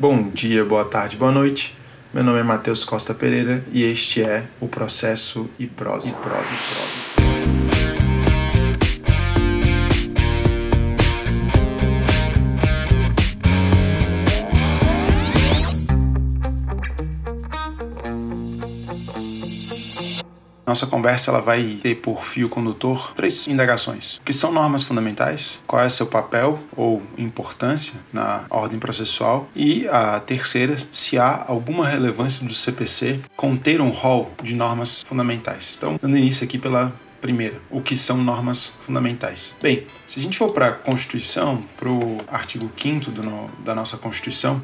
Bom dia, boa tarde, boa noite. Meu nome é Matheus Costa Pereira e este é o Processo e Prosa. E prosa, e prosa. Nossa conversa ela vai ter por fio condutor três indagações. O que são normas fundamentais? Qual é seu papel ou importância na ordem processual? E a terceira, se há alguma relevância do CPC conter um rol de normas fundamentais. Então, dando início aqui pela primeira, o que são normas fundamentais. Bem, se a gente for para a Constituição, para o artigo 5 da nossa Constituição,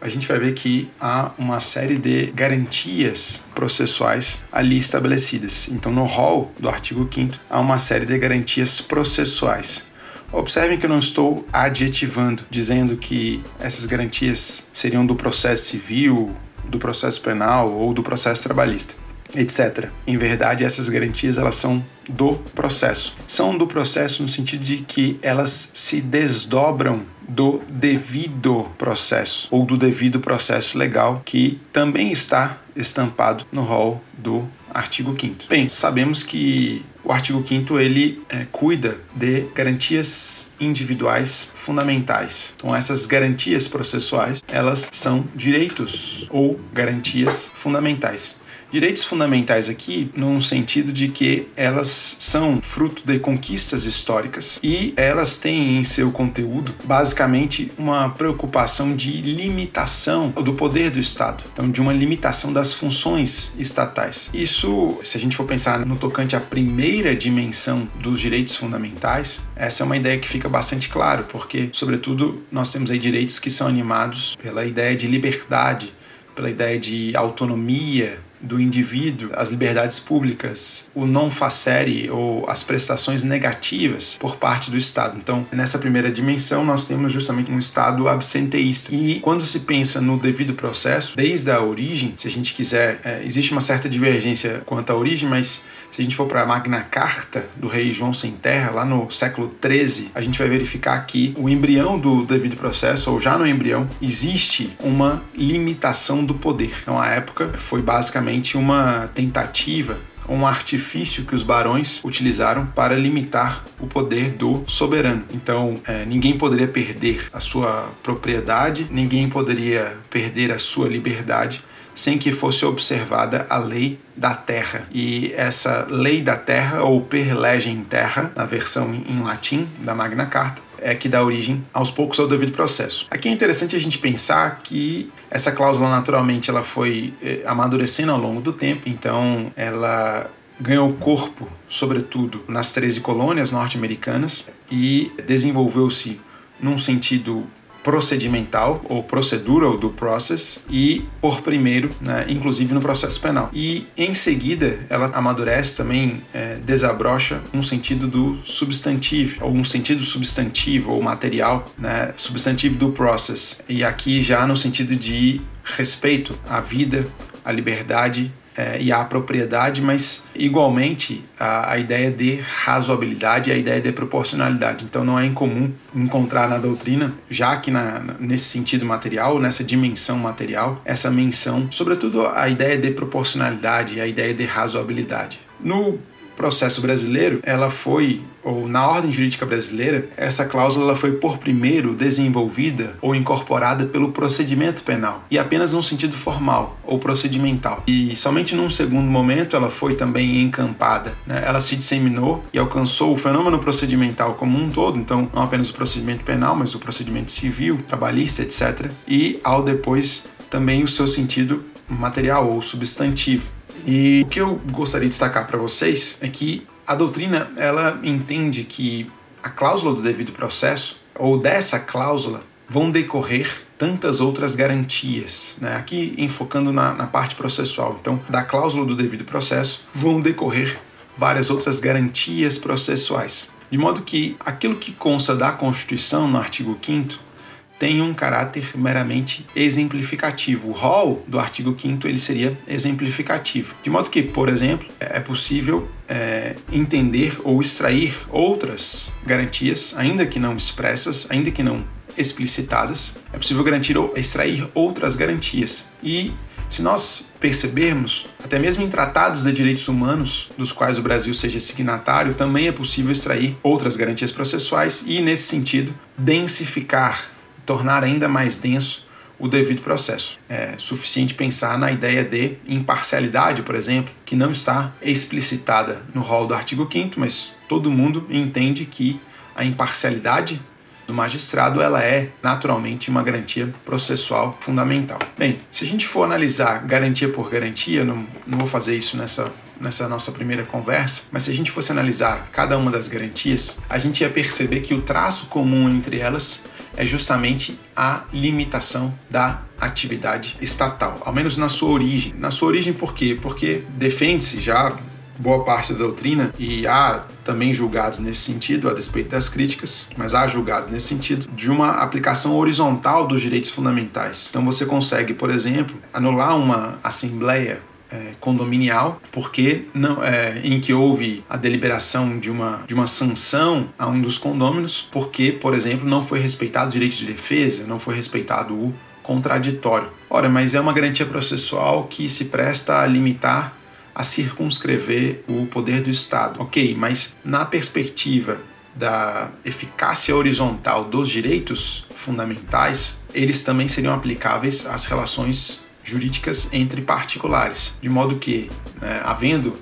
a gente vai ver que há uma série de garantias processuais ali estabelecidas. Então, no rol do artigo 5 há uma série de garantias processuais. Observem que eu não estou adjetivando, dizendo que essas garantias seriam do processo civil, do processo penal ou do processo trabalhista etc. Em verdade, essas garantias elas são do processo. São do processo no sentido de que elas se desdobram do devido processo ou do devido processo legal que também está estampado no rol do artigo 5 Bem, sabemos que o artigo 5 ele é, cuida de garantias individuais fundamentais. Então essas garantias processuais, elas são direitos ou garantias fundamentais. Direitos fundamentais aqui, num sentido de que elas são fruto de conquistas históricas e elas têm em seu conteúdo, basicamente, uma preocupação de limitação do poder do Estado, então, de uma limitação das funções estatais. Isso, se a gente for pensar no tocante à primeira dimensão dos direitos fundamentais, essa é uma ideia que fica bastante claro, porque, sobretudo, nós temos aí direitos que são animados pela ideia de liberdade, pela ideia de autonomia, do indivíduo, as liberdades públicas, o não facere ou as prestações negativas por parte do Estado. Então, nessa primeira dimensão, nós temos justamente um Estado absenteísta. E quando se pensa no devido processo, desde a origem, se a gente quiser, é, existe uma certa divergência quanto à origem, mas se a gente for para a Magna Carta do rei João Sem Terra, lá no século XIII, a gente vai verificar que o embrião do devido processo, ou já no embrião, existe uma limitação do poder. Então, a época foi basicamente uma tentativa um artifício que os barões utilizaram para limitar o poder do soberano. Então, é, ninguém poderia perder a sua propriedade, ninguém poderia perder a sua liberdade sem que fosse observada a lei da terra. E essa lei da terra, ou per legem terra, na versão em latim da Magna Carta, é que dá origem aos poucos ao devido processo. Aqui é interessante a gente pensar que essa cláusula naturalmente ela foi eh, amadurecendo ao longo do tempo, então ela ganhou corpo, sobretudo nas 13 colônias norte-americanas e desenvolveu-se num sentido procedimental ou procedural do process e por primeiro, né, inclusive no processo penal. E em seguida ela amadurece também, é, desabrocha um sentido do substantivo ou um sentido substantivo ou material, né, substantivo do process. E aqui já no sentido de respeito à vida, à liberdade é, e à propriedade, mas igualmente a, a, ideia de razoabilidade e a ideia de proporcionalidade. Então não é incomum encontrar na doutrina, já que na, nesse sentido material, nessa dimensão material, essa menção, sobretudo a ideia de proporcionalidade e a ideia de razoabilidade. No processo brasileiro, ela foi, ou na ordem jurídica brasileira, essa cláusula foi por primeiro desenvolvida ou incorporada pelo procedimento penal, e apenas num sentido formal ou procedimental. E somente num segundo momento ela foi também encampada, né? ela se disseminou e alcançou o fenômeno procedimental como um todo, então não apenas o procedimento penal, mas o procedimento civil, trabalhista, etc. E ao depois também o seu sentido material ou substantivo. E o que eu gostaria de destacar para vocês é que a doutrina ela entende que a cláusula do devido processo ou dessa cláusula vão decorrer tantas outras garantias, né? aqui enfocando na, na parte processual. Então, da cláusula do devido processo vão decorrer várias outras garantias processuais. De modo que aquilo que consta da Constituição, no artigo 5 tem um caráter meramente exemplificativo. O rol do artigo 5 ele seria exemplificativo. De modo que, por exemplo, é possível é, entender ou extrair outras garantias, ainda que não expressas, ainda que não explicitadas, é possível garantir ou extrair outras garantias. E se nós percebermos, até mesmo em tratados de direitos humanos, dos quais o Brasil seja signatário, também é possível extrair outras garantias processuais e, nesse sentido, densificar, tornar ainda mais denso o devido processo. É suficiente pensar na ideia de imparcialidade, por exemplo, que não está explicitada no rol do artigo 5 mas todo mundo entende que a imparcialidade do magistrado, ela é naturalmente uma garantia processual fundamental. Bem, se a gente for analisar garantia por garantia, não, não vou fazer isso nessa nessa nossa primeira conversa, mas se a gente fosse analisar cada uma das garantias, a gente ia perceber que o traço comum entre elas é justamente a limitação da atividade estatal, ao menos na sua origem. Na sua origem por quê? Porque defende-se já boa parte da doutrina e há também julgados nesse sentido, a despeito das críticas, mas há julgados nesse sentido, de uma aplicação horizontal dos direitos fundamentais. Então você consegue, por exemplo, anular uma assembleia é, condominial, porque não, é, em que houve a deliberação de uma, de uma sanção a um dos condôminos, porque, por exemplo, não foi respeitado o direito de defesa, não foi respeitado o contraditório. Ora, mas é uma garantia processual que se presta a limitar a circunscrever o poder do Estado. Ok, mas na perspectiva da eficácia horizontal dos direitos fundamentais, eles também seriam aplicáveis às relações jurídicas entre particulares, de modo que, né, havendo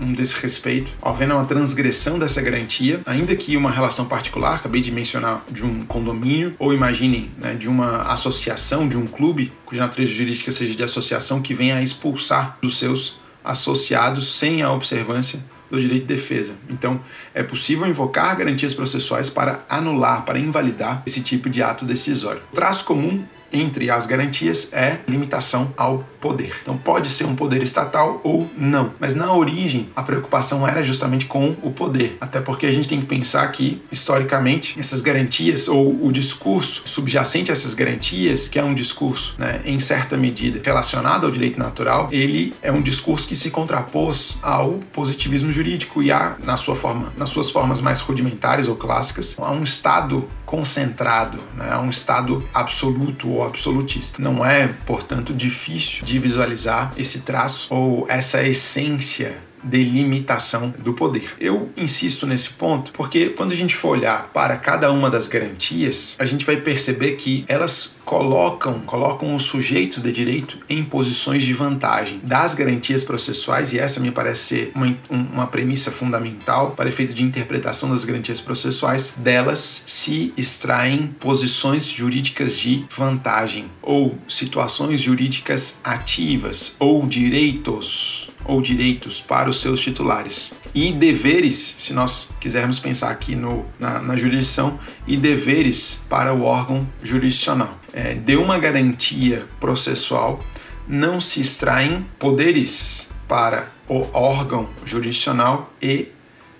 um desrespeito, havendo uma transgressão dessa garantia, ainda que uma relação particular, acabei de mencionar de um condomínio, ou imaginem né, de uma associação, de um clube, cuja natureza jurídica seja de associação, que venha a expulsar dos seus associados sem a observância do direito de defesa. Então, é possível invocar garantias processuais para anular, para invalidar esse tipo de ato decisório. O traço comum entre as garantias é limitação ao poder. Então pode ser um poder estatal ou não, mas na origem a preocupação era justamente com o poder, até porque a gente tem que pensar que historicamente essas garantias ou o discurso subjacente a essas garantias, que é um discurso né, em certa medida relacionado ao direito natural, ele é um discurso que se contrapôs ao positivismo jurídico e a, na sua forma, nas suas formas mais rudimentares ou clássicas, a um estado concentrado, né, a um estado absoluto absolutista. Não é, portanto, difícil de visualizar esse traço ou essa essência delimitação do poder. Eu insisto nesse ponto porque quando a gente for olhar para cada uma das garantias, a gente vai perceber que elas colocam, colocam os sujeitos de direito em posições de vantagem das garantias processuais, e essa me parece ser uma, uma premissa fundamental para efeito de interpretação das garantias processuais, delas se extraem posições jurídicas de vantagem, ou situações jurídicas ativas, ou direitos ou direitos para os seus titulares. E deveres, se nós quisermos pensar aqui no, na, na jurisdição, e deveres para o órgão jurisdicional. É, de uma garantia processual não se extraem poderes para o órgão jurisdicional e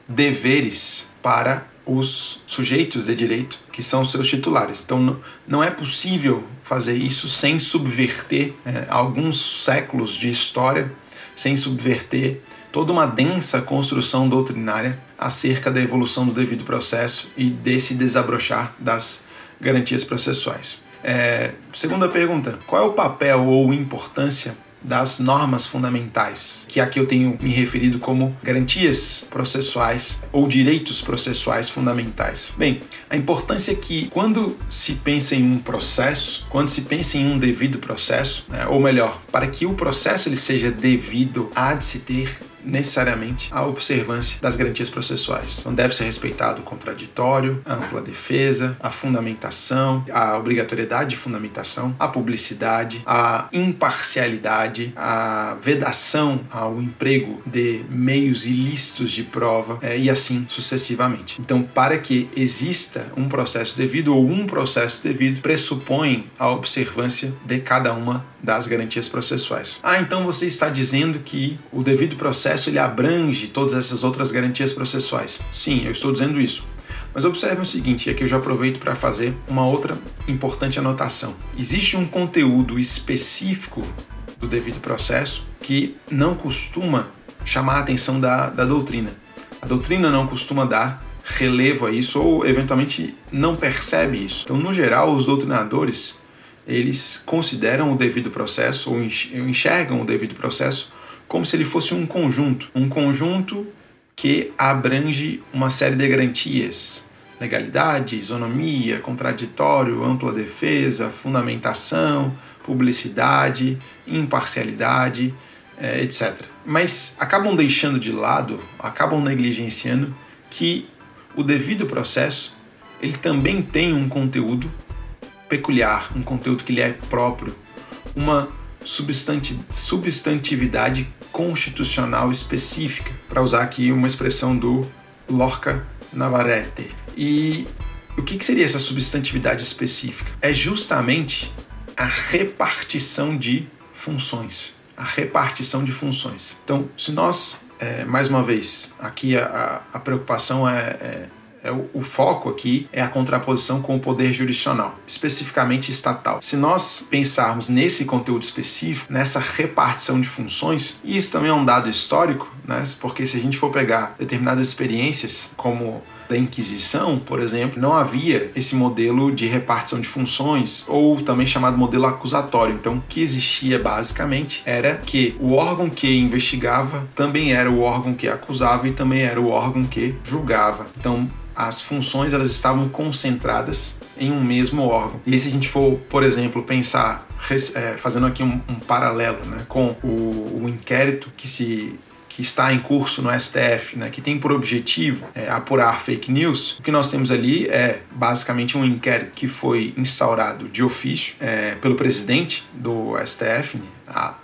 deveres para os sujeitos de direito, que são seus titulares. Então, não é possível fazer isso sem subverter é, alguns séculos de história sem subverter toda uma densa construção doutrinária acerca da evolução do devido processo e desse desabrochar das garantias processuais. É, segunda pergunta: qual é o papel ou importância das normas fundamentais, que aqui eu tenho me referido como garantias processuais ou direitos processuais fundamentais. Bem, a importância é que quando se pensa em um processo, quando se pensa em um devido processo, né, ou melhor, para que o processo ele seja devido, há de se ter necessariamente a observância das garantias processuais. Então deve ser respeitado o contraditório, a ampla defesa, a fundamentação, a obrigatoriedade de fundamentação, a publicidade, a imparcialidade, a vedação ao emprego de meios ilícitos de prova é, e assim sucessivamente. Então, para que exista um processo devido ou um processo devido, pressupõe a observância de cada uma das garantias processuais. Ah, então você está dizendo que o devido processo ele abrange todas essas outras garantias processuais. Sim, eu estou dizendo isso. Mas observe o seguinte, e aqui eu já aproveito para fazer uma outra importante anotação. Existe um conteúdo específico do devido processo que não costuma chamar a atenção da, da doutrina. A doutrina não costuma dar relevo a isso ou eventualmente não percebe isso. Então, no geral, os doutrinadores eles consideram o devido processo ou enxergam o devido processo como se ele fosse um conjunto, um conjunto que abrange uma série de garantias, legalidade, isonomia, contraditório, ampla defesa, fundamentação, publicidade, imparcialidade, é, etc. Mas acabam deixando de lado, acabam negligenciando que o devido processo ele também tem um conteúdo peculiar, um conteúdo que lhe é próprio, uma substantividade constitucional específica, para usar aqui uma expressão do Lorca Navarrete. E o que, que seria essa substantividade específica? É justamente a repartição de funções. A repartição de funções. Então, se nós, é, mais uma vez, aqui a, a preocupação é, é é o, o, foco aqui é a contraposição com o poder jurisdicional, especificamente estatal. Se nós pensarmos nesse conteúdo específico, nessa repartição de funções, e isso também é um dado histórico, né? porque se a gente for pegar determinadas experiências, como da Inquisição, por exemplo, não havia esse modelo de repartição de funções, ou também chamado modelo acusatório. Então, o que existia basicamente era que o órgão que investigava também era o órgão que acusava e também era o órgão que julgava. Então, as funções elas estavam concentradas em um mesmo órgão. E se a gente for, por exemplo, pensar, é, fazendo aqui um, um paralelo né, com o, o, inquérito que se que está em curso no STF, né, que tem por objetivo é, apurar fake news, o que nós temos ali é basicamente um inquérito que foi instaurado de ofício é, pelo presidente do STF, a,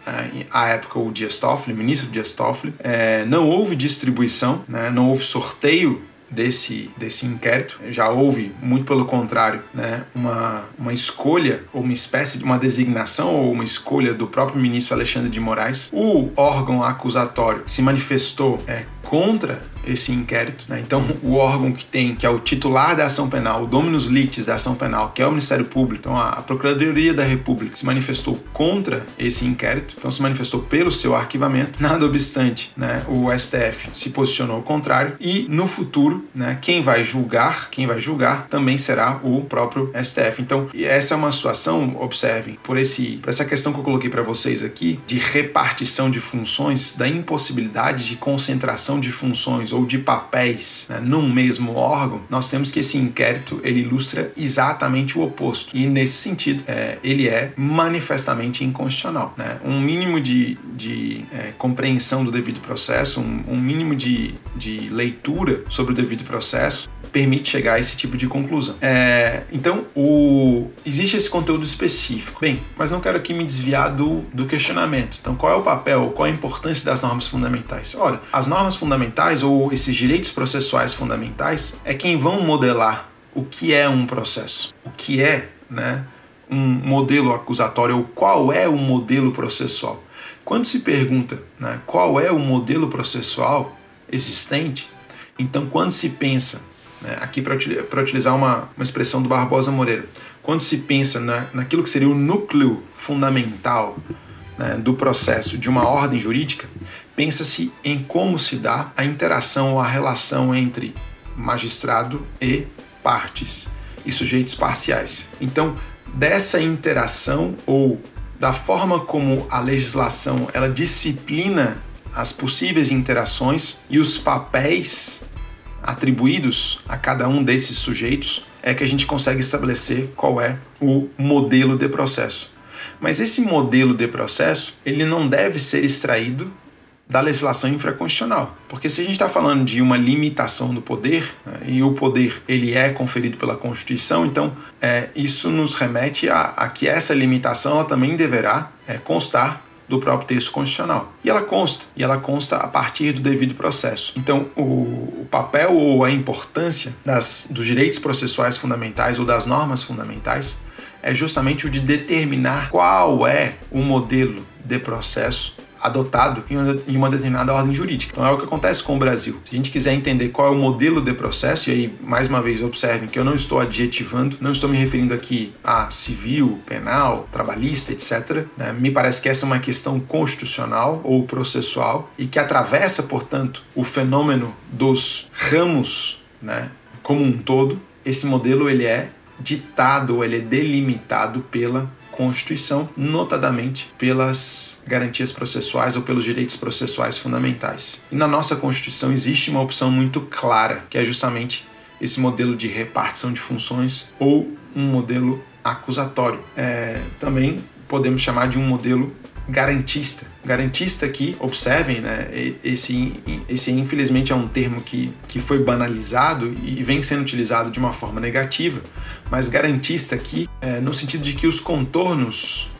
a, época o Dias Toffoli, ministro Dias Toffoli, é, não houve distribuição, né, não houve sorteio desse, desse inquérito. Já houve, muito pelo contrário, né, uma, uma escolha, ou uma espécie de uma designação, ou uma escolha do próprio ministro Alexandre de Moraes. O órgão acusatório se manifestou é, contra esse inquérito. Né? Então, o órgão que tem, que é o titular da ação penal, o dominus litis da ação penal, que é o Ministério Público, então a Procuradoria da República se manifestou contra esse inquérito, então se manifestou pelo seu arquivamento. Nada obstante, né, o STF se posicionou ao contrário e no futuro, né, quem vai julgar, quem vai julgar também será o próprio STF. Então, essa é uma situação, observem, por esse, por essa questão que eu coloquei para vocês aqui de repartição de funções, da impossibilidade de concentração de funções ou de papéis né, num mesmo órgão, nós temos que esse inquérito ele ilustra exatamente o oposto. E nesse sentido, é, ele é manifestamente inconstitucional. Né? Um mínimo de, de é, compreensão do devido processo, um, um mínimo de, de leitura sobre o devido processo permite chegar a esse tipo de conclusão. É, então, o, existe esse conteúdo específico. Bem, mas não quero aqui me desviar do, do questionamento. Então, qual é o papel, qual é a importância das normas fundamentais? Olha, as normas fundamentais ou esses direitos processuais fundamentais é quem vão modelar o que é um processo, o que é, né, um modelo acusatório ou qual é o modelo processual. Quando se pergunta né, qual é o modelo processual existente, então quando se pensa né? Aqui, para utilizar uma, uma expressão do Barbosa Moreira, quando se pensa na, naquilo que seria o núcleo fundamental né, do processo de uma ordem jurídica, pensa-se em como se dá a interação ou a relação entre magistrado e partes e sujeitos parciais. Então, dessa interação ou da forma como a legislação ela disciplina as possíveis interações e os papéis atribuídos a cada um desses sujeitos é que a gente consegue estabelecer qual é o modelo de processo. Mas esse modelo de processo, ele não deve ser extraído da legislação infraconstitucional. Porque se a gente está falando de uma limitação do poder, né, e o poder ele é conferido pela Constituição, então é, isso nos remete a, a, que essa limitação ela também deverá é, constar do próprio texto constitucional. E ela consta, e ela consta a partir do devido processo. Então, o, papel ou a importância das, dos direitos processuais fundamentais ou das normas fundamentais é justamente o de determinar qual é o modelo de processo adotado em uma determinada ordem jurídica. Então é o que acontece com o Brasil. Se a gente quiser entender qual é o modelo de processo, e aí, mais uma vez, observem que eu não estou adjetivando, não estou me referindo aqui a civil, penal, trabalhista, etc. Né? Me parece que essa é uma questão constitucional ou processual e que atravessa, portanto, o fenômeno dos ramos né, como um todo, esse modelo ele é ditado, ele é delimitado pela Constituição, notadamente pelas garantias processuais ou pelos direitos processuais fundamentais. E na nossa Constituição existe uma opção muito clara, que é justamente esse modelo de repartição de funções ou um modelo acusatório. É, também podemos chamar de um modelo garantista. Garantista que, observem, né, esse, esse infelizmente é um termo que, que foi banalizado e vem sendo utilizado de uma forma negativa, mas garantista aqui é, no sentido de que os contornos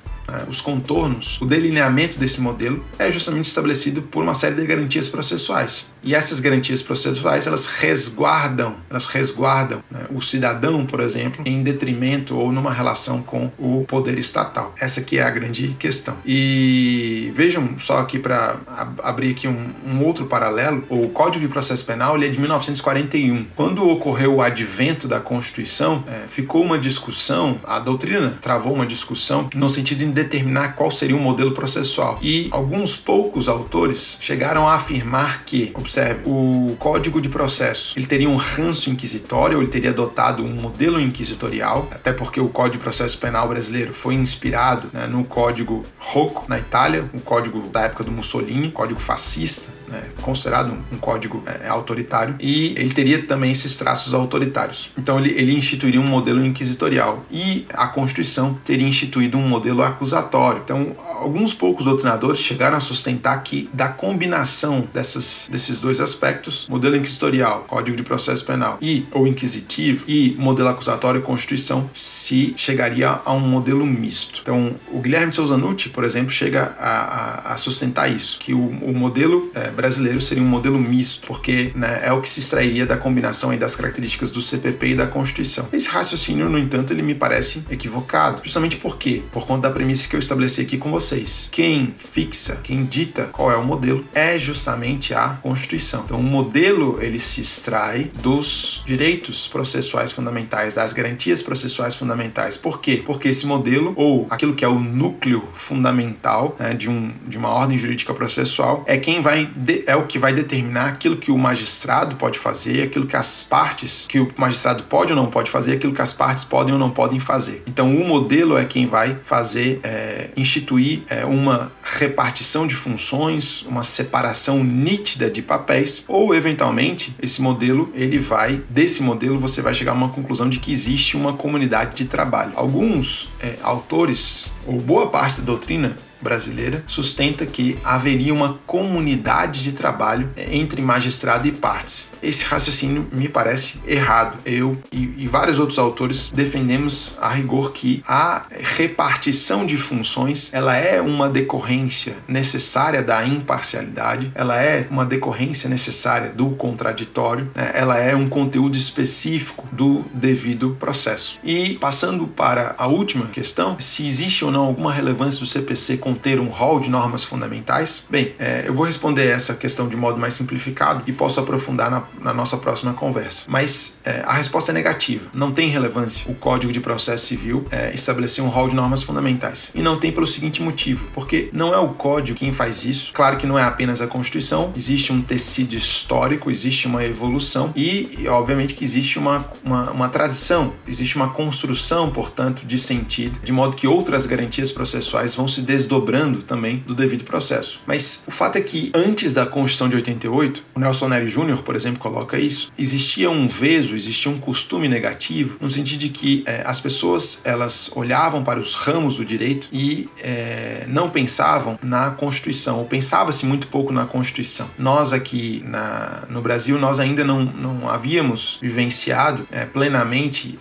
os contornos, o delineamento desse modelo é justamente estabelecido por uma série de garantias processuais. E essas garantias processuais, elas resguardam, elas resguardam né, o cidadão, por exemplo, em detrimento ou numa relação com o poder estatal. Essa aqui é a grande questão. E vejam só aqui para abrir aqui um, um, outro paralelo, o Código de Processo Penal ele é de 1941. Quando ocorreu o advento da Constituição, é, ficou uma discussão, a doutrina travou uma discussão no sentido determinar qual seria o modelo processual. E alguns poucos autores chegaram a afirmar que, observe, o Código de Processo ele teria um ranço inquisitório, ele teria adotado um modelo inquisitorial, até porque o Código de Processo Penal brasileiro foi inspirado né, no Código Rocco na Itália, o código da época do Mussolini, código fascista né, considerado um, um código é, autoritário, e ele teria também esses traços autoritários. Então ele, ele instituiria um modelo inquisitorial e a Constituição teria instituído um modelo acusatório. Então alguns poucos doutrinadores chegaram a sustentar que da combinação dessas, desses dois aspectos, modelo inquisitorial, Código de Processo Penal e ou inquisitivo e modelo acusatório e Constituição, se chegaria a um modelo misto. Então o Guilherme de Souza Nucci, por exemplo, chega a, a, a sustentar isso, que o, o modelo é, brasileiro seria um modelo misto, porque né, é o que se extrairia da combinação das características do CPP e da Constituição. Esse raciocínio, no entanto, ele me parece equivocado, justamente por quê? Por conta da premissa que eu estabeleci aqui com vocês. Quem fixa, quem dita qual é o modelo é justamente a Constituição. Então, o modelo ele se extrai dos direitos processuais fundamentais, das garantias processuais fundamentais. Por quê? Porque esse modelo ou aquilo que é o núcleo fundamental né, de, um, de uma ordem jurídica processual é quem vai é o que vai determinar aquilo que o magistrado pode fazer, aquilo que as partes, que o magistrado pode ou não pode fazer, aquilo que as partes podem ou não podem fazer. Então, o modelo é quem vai fazer, é, instituir é, uma repartição de funções, uma separação nítida de papéis, ou eventualmente esse modelo ele vai, desse modelo você vai chegar a uma conclusão de que existe uma comunidade de trabalho. Alguns é, autores ou boa parte da doutrina brasileira sustenta que haveria uma comunidade de trabalho entre magistrado e partes. Esse raciocínio me parece errado. Eu e, e vários outros autores defendemos a rigor que a repartição de funções ela é uma decorrência necessária da imparcialidade, ela é uma decorrência necessária do contraditório, né? ela é um conteúdo específico do devido processo. E passando para a última questão, se existe ou não alguma relevância do CPC conter um rol de normas fundamentais? Bem, é, eu vou responder essa questão de modo mais simplificado e posso aprofundar na, na nossa próxima conversa. Mas é, a resposta é negativa. Não tem relevância o Código de Processo Civil é, estabelecer um rol de normas fundamentais. E não tem pelo seguinte motivo: porque não é o Código quem faz isso. Claro que não é apenas a Constituição, existe um tecido histórico, existe uma evolução e, obviamente, que existe uma, uma, uma tradição, existe uma construção, portanto, de sentido, de modo que outras garantias processuais vão se desdobrando também do devido processo. Mas o fato é que antes da Constituição de 88, o Nelson Nery Jr., por exemplo, coloca isso, existia um veso, existia um costume negativo, no sentido de que é, as pessoas elas olhavam para os ramos do direito e é, não pensavam na Constituição, ou pensava-se muito pouco na Constituição. Nós aqui na, no Brasil, nós ainda não, não havíamos vivenciado é, plenamente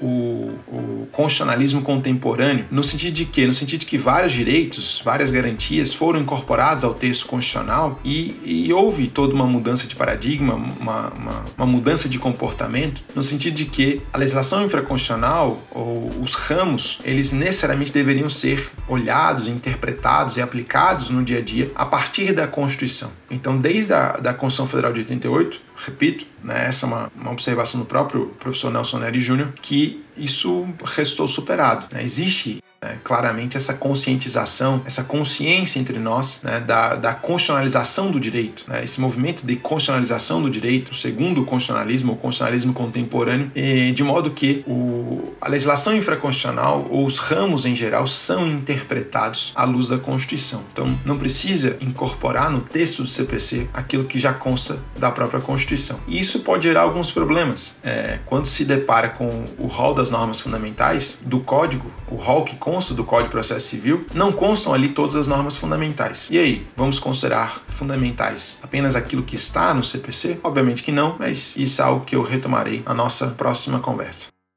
o, o constitucionalismo contemporâneo, no sentido de que? No sentido de que vários direitos, várias garantias foram incorporados ao texto constitucional e, e houve toda uma mudança de paradigma, uma, uma, uma, mudança de comportamento, no sentido de que a legislação infraconstitucional ou os ramos, eles necessariamente deveriam ser olhados, interpretados e aplicados no dia a dia a partir da Constituição. Então, desde a da Constituição Federal de 88, repito, né, essa é uma, uma observação do próprio professor Nelson Nery Jr., que isso restou superado. Né? Existe né, claramente essa conscientização, essa consciência entre nós né, da, da constitucionalização do direito, né, esse movimento de constitucionalização do direito, o segundo constitucionalismo, o constitucionalismo contemporâneo, de modo que o, a legislação infraconstitucional ou os ramos em geral são interpretados à luz da Constituição. Então, não precisa incorporar no texto do CPC aquilo que já consta da própria Constituição. E isso pode gerar alguns problemas. É, quando se depara com o rol das normas fundamentais do Código, o rol que consta do Código de Processo Civil, não constam ali todas as normas fundamentais. E aí, vamos considerar fundamentais apenas aquilo que está no CPC? Obviamente que não, mas isso é algo que eu retomarei na nossa próxima conversa.